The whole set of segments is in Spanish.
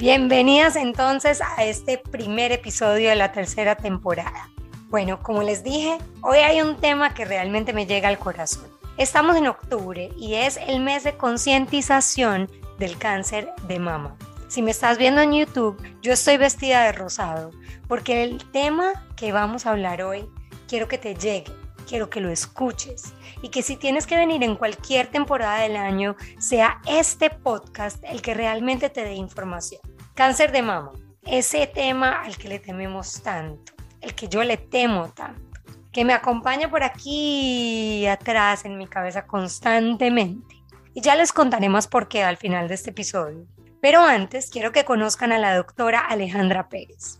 Bienvenidas entonces a este primer episodio de la tercera temporada. Bueno, como les dije, hoy hay un tema que realmente me llega al corazón. Estamos en octubre y es el mes de concientización del cáncer de mama. Si me estás viendo en YouTube, yo estoy vestida de rosado porque el tema que vamos a hablar hoy quiero que te llegue, quiero que lo escuches y que si tienes que venir en cualquier temporada del año, sea este podcast el que realmente te dé información. Cáncer de mama, ese tema al que le tememos tanto, el que yo le temo tanto, que me acompaña por aquí atrás en mi cabeza constantemente. Y ya les contaré más por qué al final de este episodio. Pero antes quiero que conozcan a la doctora Alejandra Pérez,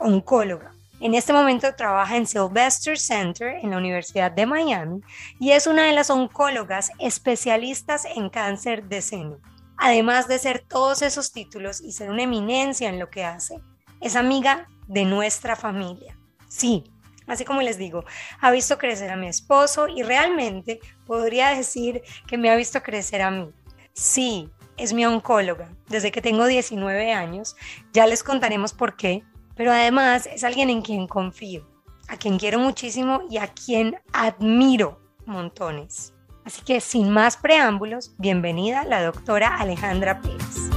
oncóloga. En este momento trabaja en Sylvester Center en la Universidad de Miami y es una de las oncólogas especialistas en cáncer de seno. Además de ser todos esos títulos y ser una eminencia en lo que hace, es amiga de nuestra familia. Sí, así como les digo, ha visto crecer a mi esposo y realmente podría decir que me ha visto crecer a mí. Sí, es mi oncóloga desde que tengo 19 años, ya les contaremos por qué, pero además es alguien en quien confío, a quien quiero muchísimo y a quien admiro montones. Así que sin más preámbulos, bienvenida la doctora Alejandra Pérez.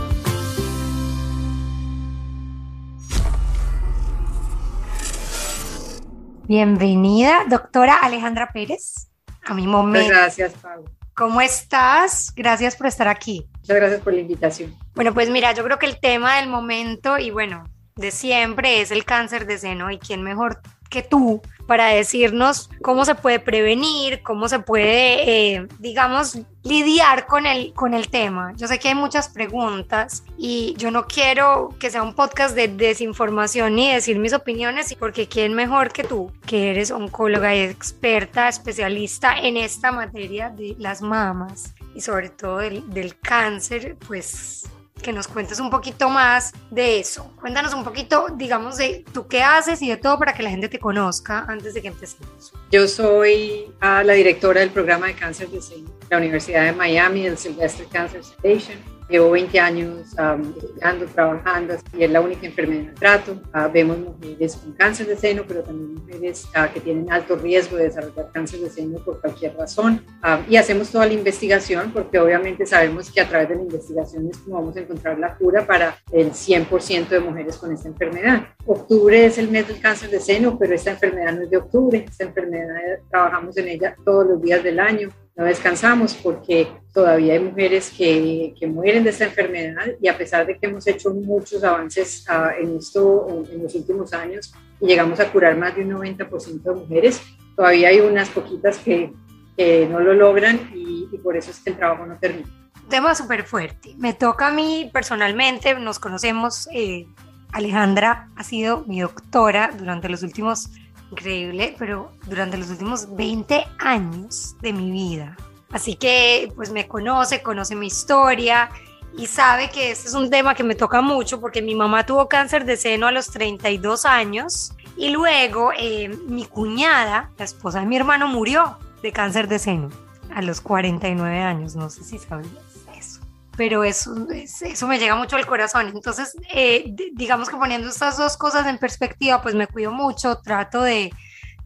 Bienvenida, doctora Alejandra Pérez, a mi momento. gracias, Pablo. ¿Cómo estás? Gracias por estar aquí. Muchas gracias por la invitación. Bueno, pues mira, yo creo que el tema del momento y bueno, de siempre es el cáncer de seno y quién mejor que tú para decirnos cómo se puede prevenir, cómo se puede, eh, digamos, lidiar con el, con el tema. Yo sé que hay muchas preguntas y yo no quiero que sea un podcast de desinformación ni decir mis opiniones, porque quién mejor que tú, que eres oncóloga y experta, especialista en esta materia de las mamas y sobre todo del, del cáncer, pues que nos cuentes un poquito más de eso. Cuéntanos un poquito, digamos, de tú qué haces y de todo para que la gente te conozca antes de que empecemos. Yo soy ah, la directora del programa de cáncer de la Universidad de Miami, el Sylvester Cancer Foundation Llevo 20 años estudiando, trabajando y es la única enfermedad de trato. Ah, vemos mujeres con cáncer de seno, pero también mujeres ah, que tienen alto riesgo de desarrollar cáncer de seno por cualquier razón. Ah, y hacemos toda la investigación porque obviamente sabemos que a través de la investigación es como vamos a encontrar la cura para el 100% de mujeres con esta enfermedad. Octubre es el mes del cáncer de seno, pero esta enfermedad no es de octubre. Esta enfermedad trabajamos en ella todos los días del año no descansamos porque todavía hay mujeres que, que, mueren de esta enfermedad y a pesar de que hemos hecho muchos avances uh, en esto en los últimos años y llegamos a curar más de un 90% de mujeres, todavía hay unas poquitas que, que no lo logran y, y, por eso es que el trabajo no termina. Tema súper fuerte. Me toca a mí personalmente, nos conocemos, eh, Alejandra ha sido mi doctora durante los últimos increíble, pero durante los últimos 20 años de mi vida. Así que pues me conoce, conoce mi historia y sabe que este es un tema que me toca mucho porque mi mamá tuvo cáncer de seno a los 32 años y luego eh, mi cuñada, la esposa de mi hermano, murió de cáncer de seno a los 49 años, no sé si sabías pero eso, eso me llega mucho al corazón. Entonces, eh, digamos que poniendo estas dos cosas en perspectiva, pues me cuido mucho, trato de,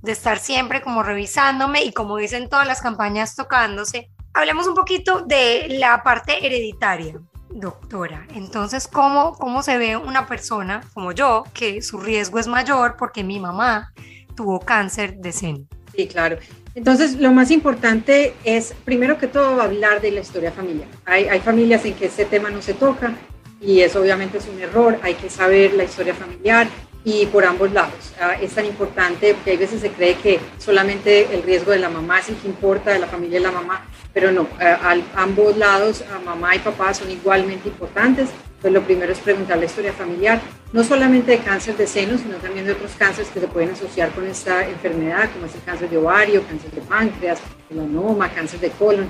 de estar siempre como revisándome y como dicen todas las campañas tocándose. Hablemos un poquito de la parte hereditaria, doctora. Entonces, ¿cómo, ¿cómo se ve una persona como yo, que su riesgo es mayor porque mi mamá tuvo cáncer de seno? Sí, claro. Entonces, lo más importante es, primero que todo, hablar de la historia familiar. Hay, hay, familias en que este tema no se toca y eso obviamente es un error. Hay que saber la historia familiar y por ambos lados. Ah, es tan importante porque hay veces se cree que solamente el riesgo de la mamá es el que importa, de la familia de la mamá, pero no, a, a ambos lados, a mamá y papá son igualmente importantes pues lo primero es preguntar la historia familiar, no solamente de cáncer de seno, sino también de otros cánceres que se pueden asociar con esta enfermedad, como es el cáncer de ovario, cáncer de páncreas, melanoma, cáncer de colon.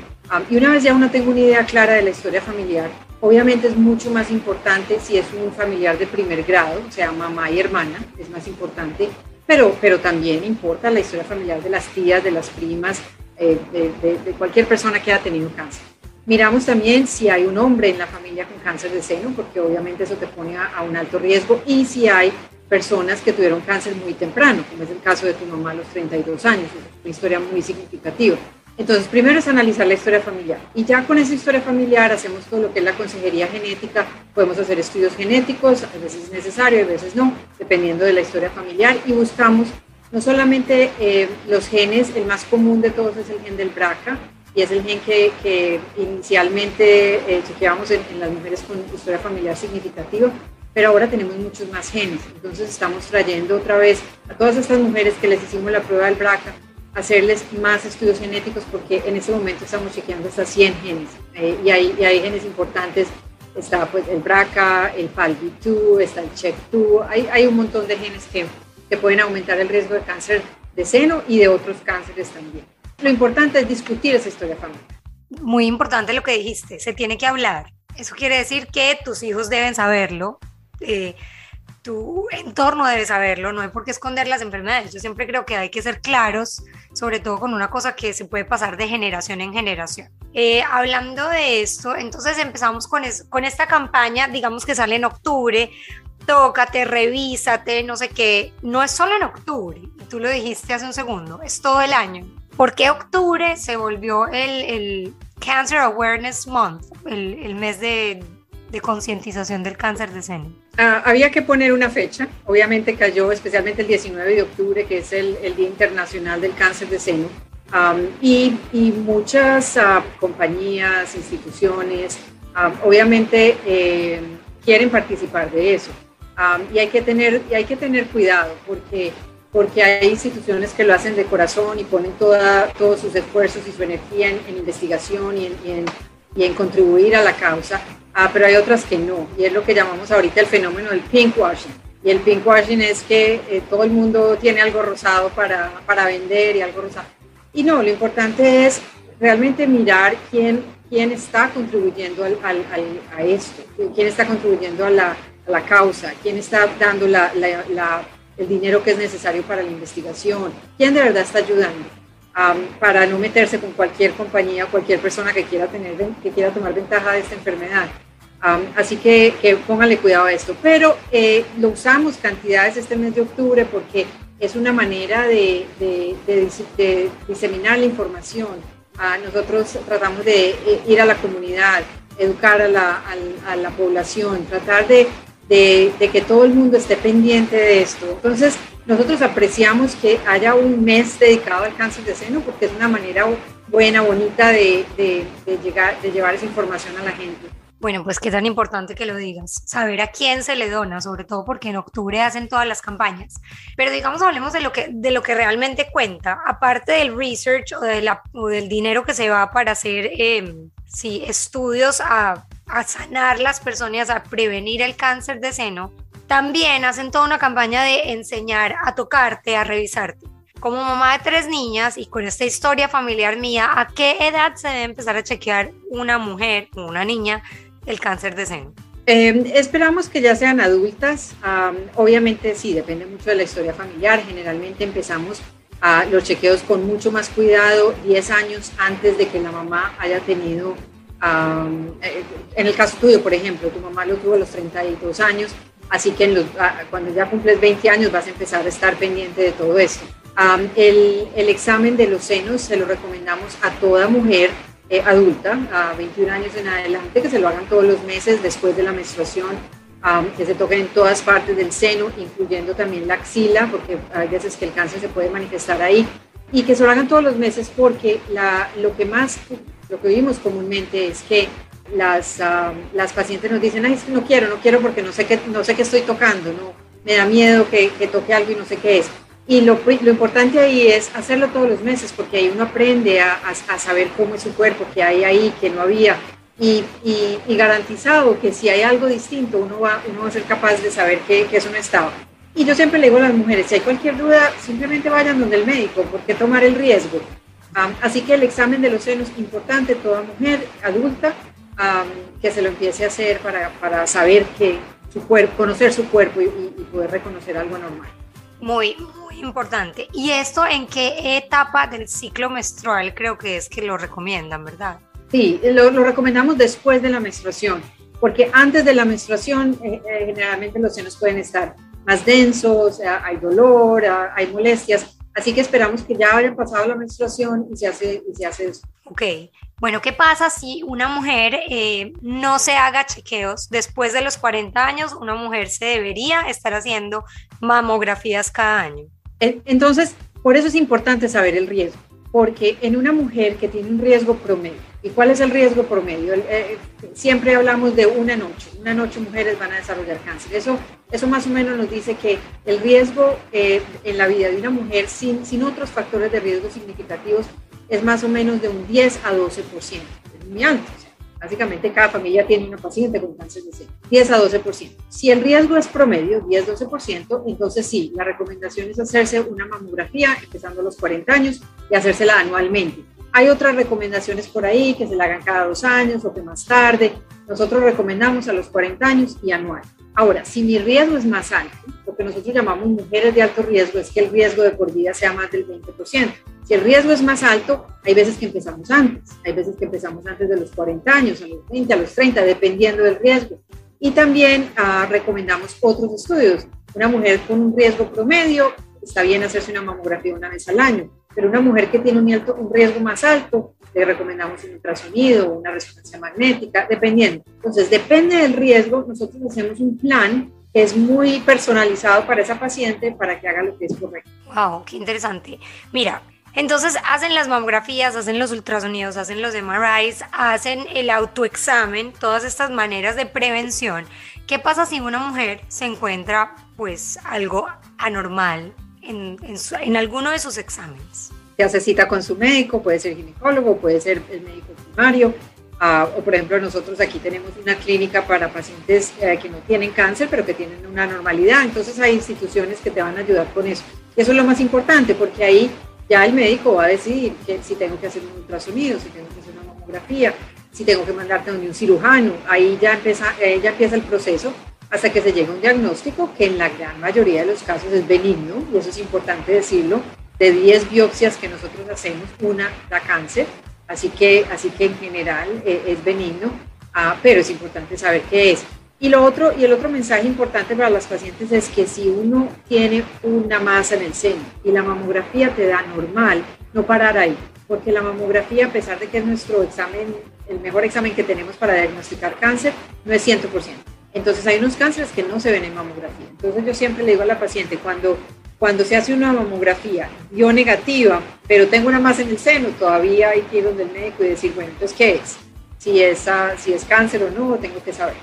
y una vez ya uno tenga una idea clara de la historia familiar, obviamente es mucho más importante si es un familiar de primer grado, o sea, mamá y hermana, es más importante, pero, pero también importa la historia familiar de las tías, de las primas, eh, de, de cualquier persona que haya tenido cáncer. Miramos también si hay un hombre en la familia con cáncer de seno, porque obviamente eso te pone a, un alto riesgo, y si hay personas que tuvieron cáncer muy temprano, como es el caso de tu mamá a los 32 años, es una historia muy significativa. Entonces, primero es analizar la historia familiar y ya con esa historia familiar hacemos todo lo que es la consejería genética, podemos hacer estudios genéticos, a veces es necesario, a veces no, dependiendo de la historia familiar y buscamos no solamente eh, los genes, el más común de todos es el gen del BRCA y es el gen que, inicialmente eh, chequeamos en, en las mujeres con historia familiar significativa, pero ahora tenemos muchos más genes, entonces estamos trayendo otra vez a todas estas mujeres que les hicimos la prueba del BRCA hacerles más estudios genéticos porque en ese momento estamos chequeando hasta 100 genes eh, y, hay, y, hay, genes importantes. Está pues el BRCA, el PALB2, está el CHEK2, hay, hay un montón de genes que, que pueden aumentar el riesgo de cáncer de seno y de otros cánceres también. Lo importante es discutir esa historia familiar. Muy importante lo que dijiste, se tiene que hablar. Eso quiere decir que tus hijos deben saberlo. Eh, tu entorno debe saberlo, no hay por qué esconder las enfermedades. Yo siempre creo que hay que ser claros, sobre todo con una cosa que se puede pasar de generación en generación. Eh, hablando de esto, entonces empezamos con, con esta campaña, digamos que sale en octubre, tócate, revísate, no sé qué. No es solo en octubre, tú lo dijiste hace un segundo, es todo el año. ¿Por qué octubre se volvió el, el Cancer Awareness Month, el, el mes de, de concientización del cáncer de seno? Ah, había que poner una fecha, obviamente cayó especialmente el 19 de octubre, que es el, el Día Internacional del Cáncer de Seno, y, y, muchas uh, compañías, instituciones, obviamente eh, quieren participar de eso. y, hay que tener, y hay que tener cuidado porque, porque hay instituciones que lo hacen de corazón y ponen toda, todos sus esfuerzos y su energía en, investigación y en, y en contribuir a la causa Ah, pero hay otras que no, y es lo que llamamos ahorita el fenómeno del pinkwashing. Y el pinkwashing es que eh, todo el mundo tiene algo rosado para, para vender y algo rosado. Y no, lo importante es realmente mirar quién, quién está contribuyendo al, al, a esto, quién está contribuyendo a la, a la causa, quién está dando la, la, el dinero que es necesario para la investigación, quién de verdad está ayudando. para no meterse con cualquier compañía cualquier persona que quiera, tener, que quiera tomar ventaja de esta enfermedad así que, que, cuidado a esto. Pero eh, lo usamos cantidades este mes de octubre porque es una manera de, de, diseminar la información. Ah, nosotros tratamos de eh, ir a la comunidad, educar a la, a, la población, tratar de, que todo el mundo esté pendiente de esto. Entonces, nosotros apreciamos que haya un mes dedicado al cáncer de seno porque es una manera buena, bonita de, llegar, de llevar esa información a la gente. Bueno, pues qué tan importante que lo digas, saber a quién se le dona, sobre todo porque en octubre hacen todas las campañas. Pero digamos, hablemos de lo que, de lo que realmente cuenta, aparte del research o, de del dinero que se va para hacer em, sí, estudios a, a sanar las personas, a prevenir el cáncer de seno, también hacen toda una campaña de enseñar a tocarte, a revisarte. Como mamá de tres niñas y con esta historia familiar mía, ¿a qué edad se debe empezar a chequear una mujer o una niña el cáncer de seno? Eh, esperamos que ya sean adultas. obviamente sí, depende mucho de la historia familiar. Generalmente empezamos a los chequeos con mucho más cuidado 10 años antes de que la mamá haya tenido, eh, en el caso tuyo, por ejemplo, tu mamá lo tuvo a los 32 años, así que en cuando ya cumples 20 años vas a empezar a estar pendiente de todo esto. el, el examen de los senos se lo recomendamos a toda mujer eh, adulta, a 21 años en adelante, que se lo hagan todos los meses después de la menstruación, que se toquen en todas partes del seno, incluyendo también la axila, porque hay veces que el cáncer se puede manifestar ahí, y que se lo hagan todos los meses porque la, lo que más, lo que vimos comúnmente es que las, las pacientes nos dicen, ay, no quiero, no quiero porque no sé qué, no sé qué estoy tocando, no, me da miedo que, que toque algo y no sé qué es. Y lo, lo, importante ahí es hacerlo todos los meses, porque ahí uno aprende a, a, saber cómo es su cuerpo, qué hay ahí, qué no había. Y, y, garantizado que si hay algo distinto, uno va, uno va a ser capaz de saber que, que, eso no estaba. Y yo siempre le digo a las mujeres, si hay cualquier duda, simplemente vayan donde el médico, porque tomar el riesgo. así que el examen de los senos importante, toda mujer adulta, que se lo empiece a hacer para, para saber que su cuerpo, conocer su cuerpo y, y poder reconocer algo normal. Muy, muy importante. ¿Y esto en qué etapa del ciclo menstrual creo que es que lo recomiendan, verdad? Sí, lo, recomendamos después de la menstruación, porque antes de la menstruación eh, eh, generalmente los senos pueden estar más densos, hay dolor, hay molestias, así que esperamos que ya haya pasado la menstruación y se hace, y se hace eso. Ok, bueno, ¿qué pasa si una mujer eh, no se haga chequeos después de los 40 años? Una mujer se debería estar haciendo mamografías cada año. Entonces, por eso es importante saber el riesgo porque en una mujer que tiene un riesgo promedio, ¿y cuál es el riesgo promedio? Eh, siempre hablamos de una noche, una noche mujeres van a desarrollar cáncer. Eso, eso más o menos nos dice que el riesgo eh, en la vida de una mujer sin, sin otros factores de riesgo significativos es más o menos de un 10 a 12%, es muy alto. Básicamente cada familia tiene una paciente con cáncer de seno, 10 a 12%. Si el riesgo es promedio, 10-12%, entonces sí, la recomendación es hacerse una mamografía empezando a los 40 años y hacérsela anualmente. Hay otras recomendaciones por ahí que se la hagan cada dos años o que más tarde. Nosotros recomendamos a los 40 años y anual. Ahora, si mi riesgo es más alto, lo que nosotros llamamos mujeres de alto riesgo es que el riesgo de por vida sea más del 20%. Si el riesgo es más alto, hay veces que empezamos antes, hay veces que empezamos antes de los 40 años, a los 20, a los 30, dependiendo del riesgo. Y también ah, recomendamos otros estudios. Una mujer con un riesgo promedio, está bien hacerse una mamografía una vez al año, pero una mujer que tiene un, alto, un riesgo más alto, le recomendamos un ultrasonido una resonancia magnética, dependiendo. Entonces, depende del riesgo, nosotros hacemos un plan que es muy personalizado para esa paciente para que haga lo que es correcto. Wow, qué interesante. Mira, entonces hacen las mamografías, hacen los ultrasonidos, hacen los MRIs, hacen el autoexamen, todas estas maneras de prevención. ¿Qué pasa si una mujer se encuentra pues algo anormal en, en, alguno de sus exámenes? Se hace cita con su médico, puede ser ginecólogo, puede ser el médico primario, ah, o por ejemplo nosotros aquí tenemos una clínica para pacientes eh, que no tienen cáncer pero que tienen una normalidad, entonces hay instituciones que te van a ayudar con eso. Y eso es lo más importante porque ahí ya el médico va a decidir que si tengo que hacer un ultrasonido, si tengo que hacer una mamografía, si tengo que mandarte a un cirujano. Ahí ya empieza, eh, ya empieza el proceso hasta que se llega a un diagnóstico que en la gran mayoría de los casos es benigno, y eso es importante decirlo. De 10 biopsias que nosotros hacemos, una da cáncer, así que, así que en general eh, es benigno, ah, pero es importante saber qué es. Y, lo otro, y el otro mensaje importante para las pacientes es que si uno tiene una masa en el seno y la mamografía te da normal, no parar ahí, porque la mamografía, a pesar de que es nuestro examen, el mejor examen que tenemos para diagnosticar cáncer, no es 100%. Entonces hay unos cánceres que no se ven en mamografía. Entonces yo siempre le digo a la paciente, cuando, cuando se hace una mamografía yo negativa, pero tengo una masa en el seno, todavía hay que ir donde el médico y decir, bueno, entonces, ¿qué es? Si es, si es cáncer o no, tengo que saber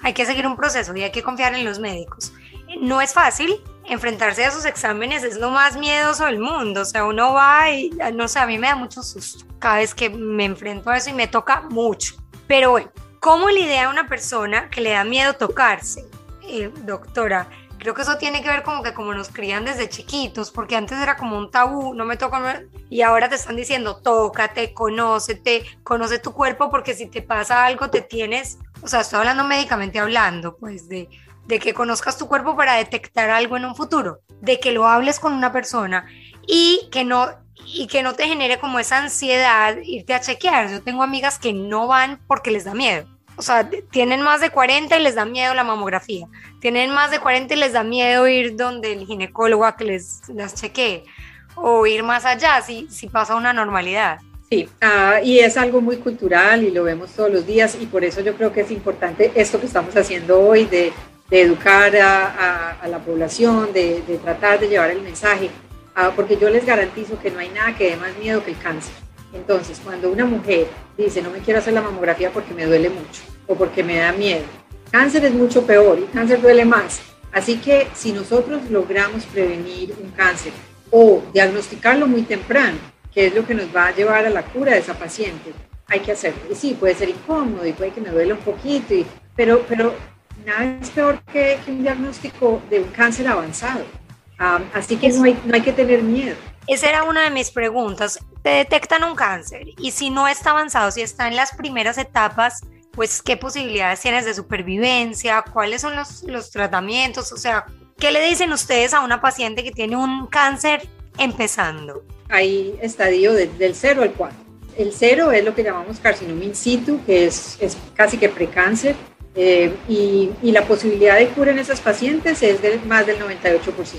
hay que seguir un proceso y hay que confiar en los médicos. No es fácil, enfrentarse a esos exámenes es lo más miedoso del mundo, o sea, uno va y, no sé, a mí me da mucho susto cada vez que me enfrento a eso y me toca mucho. Pero bueno, ¿cómo lidia una persona que le da miedo tocarse? Eh, doctora, creo que eso tiene que ver como que como nos crían desde chiquitos, porque antes era como un tabú, no me toca, y ahora te están diciendo, tócate, conócete, conoce tu cuerpo, porque si te pasa algo te tienes o sea, estoy hablando médicamente hablando, pues de, de que conozcas tu cuerpo para detectar algo en un futuro, de que lo hables con una persona y que no y que no te genere como esa ansiedad irte a chequear. Yo tengo amigas que no van porque les da miedo. O sea, tienen más de 40 y les da miedo la mamografía. Tienen más de 40 y les da miedo ir donde el ginecólogo a que les las chequee. O ir más allá si, si pasa una normalidad. Sí, ah, y es algo muy cultural y lo vemos todos los días y por eso yo creo que es importante esto que estamos haciendo hoy de, educar a, la población, de, tratar de llevar el mensaje, ah, porque yo les garantizo que no hay nada que dé más miedo que el cáncer. Entonces, cuando una mujer dice no me quiero hacer la mamografía porque me duele mucho o porque me da miedo, cáncer es mucho peor y cáncer duele más. Así que si nosotros logramos prevenir un cáncer o diagnosticarlo muy temprano, que es lo que nos va a llevar a la cura de esa paciente. Hay que hacerlo. Y sí, puede ser incómodo y puede que me duele un poquito, y, pero, pero nada es peor que, un diagnóstico de un cáncer avanzado. Así que no hay, no hay que tener miedo. Esa era una de mis preguntas. Te detectan un cáncer y si no está avanzado, si está en las primeras etapas, pues qué posibilidades tienes de supervivencia, cuáles son los, los tratamientos, o sea, ¿qué le dicen ustedes a una paciente que tiene un cáncer empezando? hay estadio del 0 al 4. el cero es lo que llamamos carcinoma in situ, que es, es casi que precáncer, eh, y, y, la posibilidad de cura en esas pacientes es de más del 98%.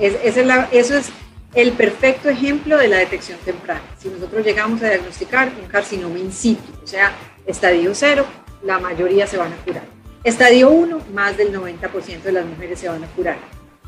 Es, es, es la, eso es el perfecto ejemplo de la detección temprana. Si nosotros llegamos a diagnosticar un carcinoma in situ, o sea, estadio cero, la mayoría se van a curar. Estadio 1, más del 90% de las mujeres se van a curar.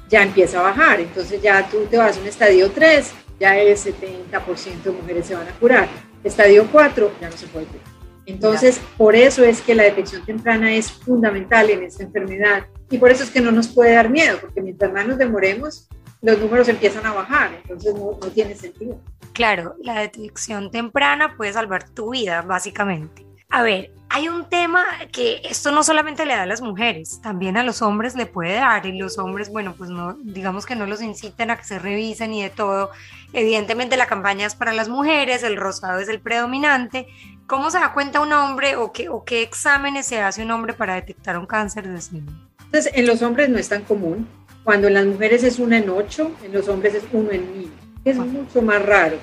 Ya empieza a bajar, entonces ya tú te vas a un estadio 3, ya el 70% de mujeres se van a curar. Estadio 4, ya no se puede curar. Entonces, por eso es que la detección temprana es fundamental en esta enfermedad y por eso es que no nos puede dar miedo, porque mientras más nos demoremos, los números empiezan a bajar, entonces no, no tiene sentido. Claro, la detección temprana puede salvar tu vida, básicamente. A ver, hay un tema que esto no solamente le da a las mujeres, también a los hombres le puede dar y los hombres, bueno, pues no, digamos que no los inciten a que se revisen y de todo. Evidentemente la campaña es para las mujeres, el rosado es el predominante. ¿Cómo se da cuenta un hombre o qué, o qué exámenes se hace un hombre para detectar un cáncer de seno? Entonces, en los hombres no es tan común. Cuando en las mujeres es uno en ocho, en los hombres es uno en mil. Es mucho más raro,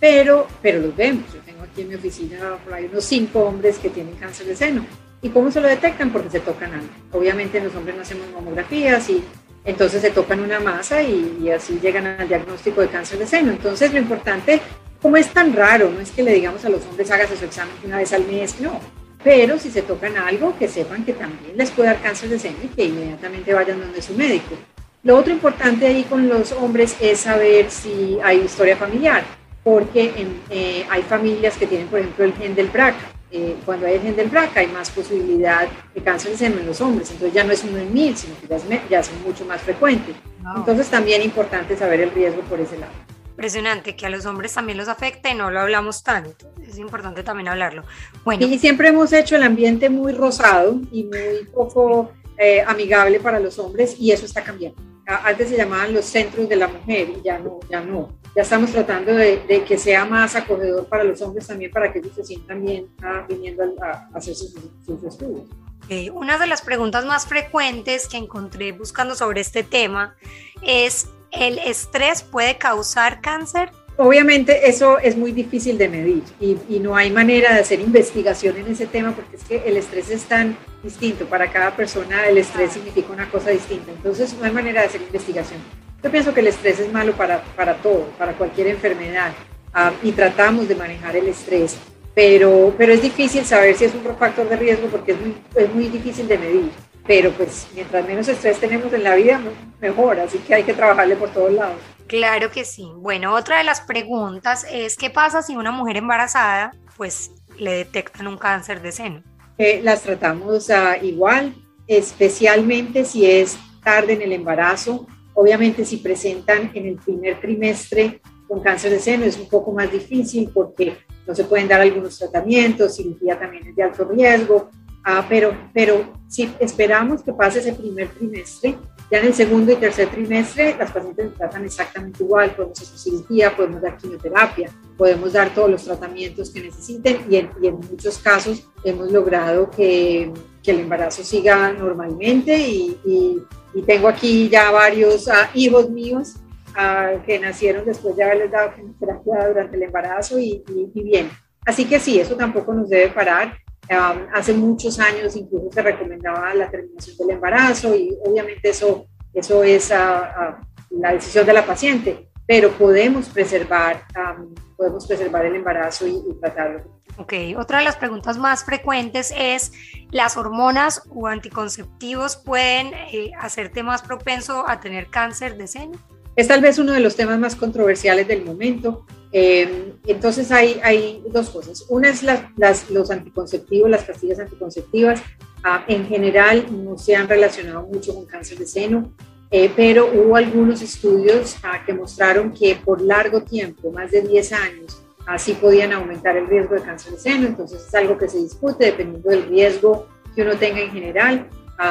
pero, pero los vemos. Yo tengo aquí en mi oficina hay unos cinco hombres que tienen cáncer de seno. ¿Y cómo se lo detectan? Porque se tocan algo. Obviamente los hombres no hacemos mamografías y entonces se tocan una masa y, y así llegan al diagnóstico de cáncer de seno. Entonces lo importante, como es tan raro, no es que le digamos a los hombres hagas su examen una vez al mes, no. Pero si se tocan algo, que sepan que también les puede dar cáncer de seno y que inmediatamente vayan donde su médico. Lo otro importante ahí con los hombres es saber si hay historia familiar, porque en, eh, hay familias que tienen, por ejemplo, el gen del BRCA. Eh, cuando hay el gen del BRCA hay más posibilidad de cáncer de seno en los hombres, entonces ya no es uno en mil, sino que ya es, ya es mucho más frecuente. Entonces también importante saber el riesgo por ese lado. Impresionante que a los hombres también los afecta y no lo hablamos tanto. Es importante también hablarlo. Bueno. Y siempre hemos hecho el ambiente muy rosado y muy poco eh, amigable para los hombres y eso está cambiando antes se llamaban los centros de la mujer y ya no, ya no. Ya estamos tratando de, de que sea más acogedor para los hombres también, para que ellos se sientan bien ah, viniendo a, a, hacer sus, sus estudios. Okay. Una de las preguntas más frecuentes que encontré buscando sobre este tema es, ¿el estrés puede causar cáncer? Obviamente eso es muy difícil de medir y, y, no hay manera de hacer investigación en ese tema porque es que el estrés es tan distinto para cada persona, el estrés significa una cosa distinta, entonces no hay manera de hacer investigación. Yo pienso que el estrés es malo para, para todo, para cualquier enfermedad um, y tratamos de manejar el estrés, pero, pero es difícil saber si es un factor de riesgo porque es muy, es muy difícil de medir, pero pues mientras menos estrés tenemos en la vida, mejor, así que hay que trabajarle por todos lados. Claro que sí. Bueno, otra de las preguntas es, ¿qué pasa si una mujer embarazada pues le detectan un cáncer de seno? Eh, las tratamos uh, igual, especialmente si es tarde en el embarazo. Obviamente si presentan en el primer trimestre con cáncer de seno es un poco más difícil porque no se pueden dar algunos tratamientos, cirugía también es de alto riesgo, uh, pero, pero si esperamos que pase ese primer trimestre, ya en el segundo y tercer trimestre, las pacientes tratan exactamente igual, podemos hacer cirugía, podemos dar quimioterapia, podemos dar todos los tratamientos que necesiten y en, y en muchos casos hemos logrado que, que, el embarazo siga normalmente y, y, y tengo aquí ya varios uh, hijos míos uh, que nacieron después de haberles dado quimioterapia durante el embarazo y, y bien. Así que sí, eso tampoco nos debe parar. Um, hace muchos años incluso se recomendaba la terminación del embarazo y obviamente eso, eso es uh, uh, la decisión de la paciente, pero podemos preservar, um, podemos preservar el embarazo y, y, tratarlo. Ok, otra de las preguntas más frecuentes es, ¿las hormonas o anticonceptivos pueden eh, hacerte más propenso a tener cáncer de seno? Es tal vez uno de los temas más controversiales del momento. Eh, entonces hay, hay, dos cosas. Una es las, las, los anticonceptivos, las pastillas anticonceptivas. Ah, en general no se han relacionado mucho con cáncer de seno, eh, pero hubo algunos estudios ah, que mostraron que por largo tiempo, más de 10 años, así podían aumentar el riesgo de cáncer de seno. Entonces es algo que se discute dependiendo del riesgo que uno tenga en general.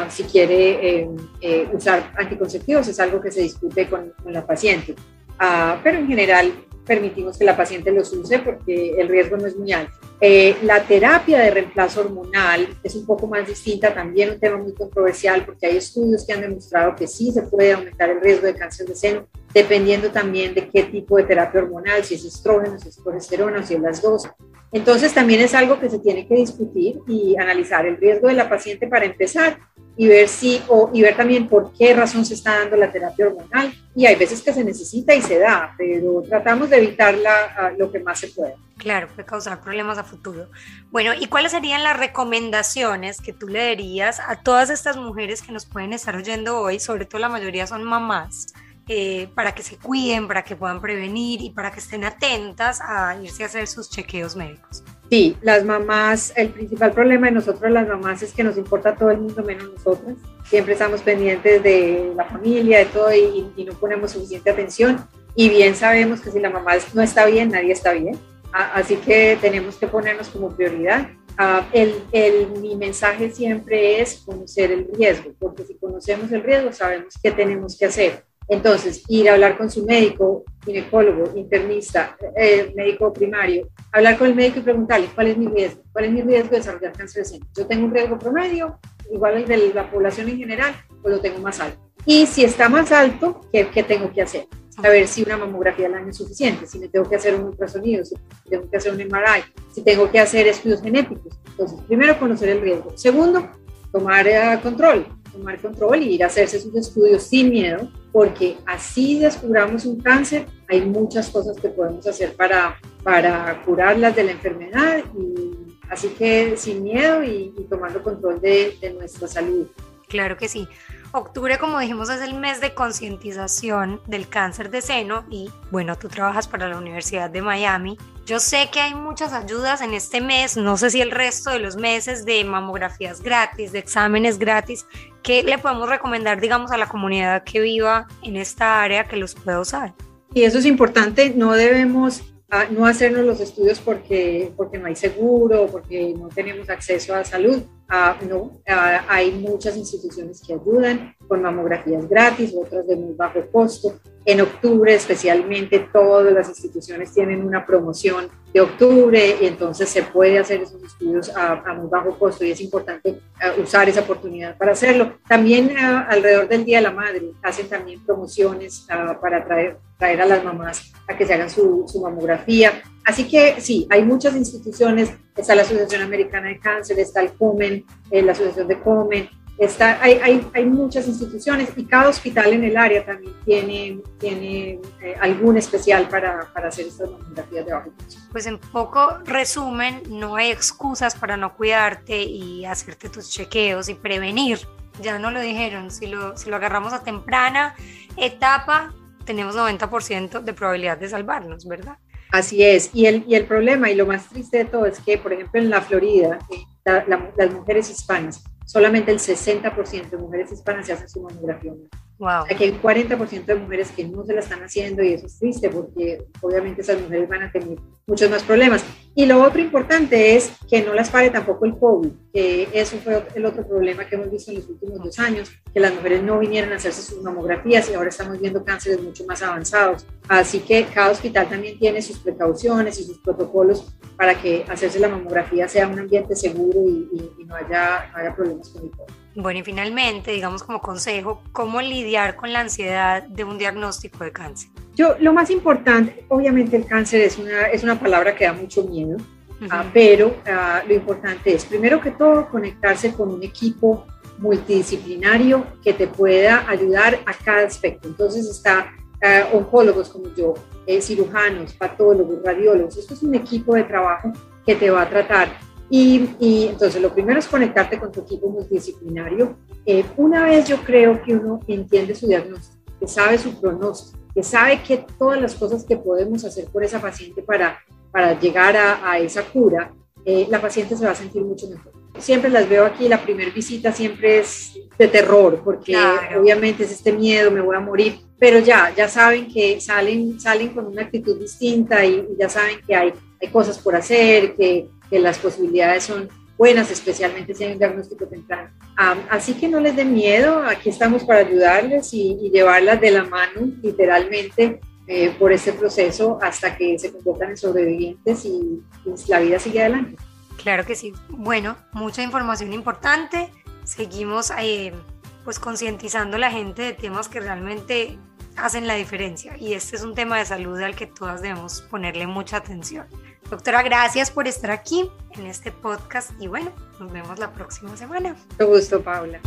Si quiere eh, eh, usar anticonceptivos, es algo que se discute con, con la paciente. Uh, pero en general permitimos que la paciente los use porque el riesgo no es muy alto. Eh, la terapia de reemplazo hormonal es un poco más distinta, también un tema muy controversial porque hay estudios que han demostrado que sí se puede aumentar el riesgo de cáncer de seno, dependiendo también de qué tipo de terapia hormonal, si es estrógeno, si es progesterona si es las dos. Entonces también es algo que se tiene que discutir y analizar el riesgo de la paciente para empezar y ver si o, y ver también por qué razón se está dando la terapia hormonal y hay veces que se necesita y se da, pero tratamos de evitarla lo que más se puede. Claro, puede causar problemas a futuro. Bueno, ¿y cuáles serían las recomendaciones que tú le darías a todas estas mujeres que nos pueden estar oyendo hoy? Sobre todo la mayoría son mamás eh, para que se cuiden, para que puedan prevenir y para que estén atentas a irse a hacer sus chequeos médicos. Sí, las mamás, el principal problema de nosotros las mamás es que nos importa todo el mundo menos nosotras. Siempre estamos pendientes de la familia, de todo y, no ponemos suficiente atención. Y bien sabemos que si la mamá no está bien, nadie está bien. así que tenemos que ponernos como prioridad. Ah, el, el, mi mensaje siempre es conocer el riesgo, porque si conocemos el riesgo sabemos qué tenemos que hacer entonces, ir a hablar con su médico, ginecólogo, internista, eh, médico primario, hablar con el médico y preguntarle cuál es mi riesgo, cuál es mi riesgo de desarrollar cáncer de seno. Yo tengo un riesgo promedio, igual el de la población en general, pues lo tengo más alto. Y si está más alto, ¿qué, qué tengo que hacer? A ver si una mamografía al año es suficiente, si me tengo que hacer un ultrasonido, si tengo que hacer un MRI, si tengo que hacer estudios genéticos. Entonces, primero, conocer el riesgo. Segundo, tomar eh, control, tomar control y ir a hacerse sus estudios sin miedo, porque así descubramos un cáncer, hay muchas cosas que podemos hacer para, para curarlas de la enfermedad y así que sin miedo y, tomando control de, de nuestra salud. Claro que sí. Octubre, como dijimos, es el mes de concientización del cáncer de seno y bueno, tú trabajas para la Universidad de Miami. Yo sé que hay muchas ayudas en este mes, no sé si el resto de los meses de mamografías gratis, de exámenes gratis, ¿qué le podemos recomendar, digamos, a la comunidad que viva en esta área que los pueda usar? Y eso es importante, no debemos no hacernos los estudios porque, porque no hay seguro, porque no tenemos acceso a salud. Ah, no, ah, hay muchas instituciones que ayudan con mamografías gratis, otras de muy bajo costo. En octubre especialmente todas las instituciones tienen una promoción de octubre y entonces se puede hacer esos estudios a, muy bajo costo y es importante eh, usar esa oportunidad para hacerlo. También eh, alrededor del Día de la Madre hacen también promociones ah, para traer, traer a las mamás a que se hagan su, su mamografía. Así que sí, hay muchas instituciones, está la Asociación Americana de Cáncer, está el COMEN, eh, la Asociación de COMEN, Está, hay, hay, hay, muchas instituciones y cada hospital en el área también tiene, tiene eh, algún especial para, para, hacer estas mamografías de bajo Pues en poco resumen, no hay excusas para no cuidarte y hacerte tus chequeos y prevenir. Ya no lo dijeron, si lo, si lo agarramos a temprana etapa, tenemos 90% de probabilidad de salvarnos, ¿verdad? Así es, y el, y el problema y lo más triste de todo es que, por ejemplo, en la Florida, eh, las mujeres hispanas solamente el 60% de mujeres hispanas se hacen su mamografía. Wow. Aquí hay 40% de mujeres que no se la están haciendo y eso es triste porque obviamente esas mujeres van a tener muchos más problemas. Y lo otro importante es que no las pare tampoco el COVID, que eso fue el otro problema que hemos visto en los últimos dos años, que las mujeres no vinieron a hacerse sus mamografías y ahora estamos viendo cánceres mucho más avanzados. Así que cada hospital también tiene sus precauciones y sus protocolos para que hacerse la mamografía sea un ambiente seguro y, no, haya, no haya problemas con el COVID. Bueno, y finalmente, digamos como consejo, ¿cómo lidiar con la ansiedad de un diagnóstico de cáncer? Yo, lo más importante, obviamente el cáncer es una, es una palabra que da mucho miedo, ah, pero ah, lo importante es, primero que todo, conectarse con un equipo multidisciplinario que te pueda ayudar a cada aspecto. Entonces está uh, oncólogos como yo, eh, cirujanos, patólogos, radiólogos. Esto es un equipo de trabajo que te va a tratar y, entonces lo primero es conectarte con tu equipo multidisciplinario. Eh, una vez yo creo que uno entiende su diagnóstico, que sabe su pronóstico, que sabe que todas las cosas que podemos hacer por esa paciente para, para llegar a, a esa cura, eh, la paciente se va a sentir mucho mejor. Siempre las veo aquí, la primera visita siempre es de terror, porque obviamente es este miedo, me voy a morir, pero ya, ya saben que salen, salen con una actitud distinta y, y ya saben que hay, hay cosas por hacer, que que las posibilidades son buenas, especialmente si hay un diagnóstico temprano. así que no les den miedo, aquí estamos para ayudarles y, llevarlas de la mano, literalmente, eh, por este proceso hasta que se conviertan en sobrevivientes y, la vida sigue adelante. Claro que sí. Bueno, mucha información importante. Seguimos eh, pues concientizando a la gente de temas que realmente hacen la diferencia y este es un tema de salud al que todas debemos ponerle mucha atención. Doctora, gracias por estar aquí en este podcast y bueno, nos vemos la próxima semana. Mucho gusto, Paula.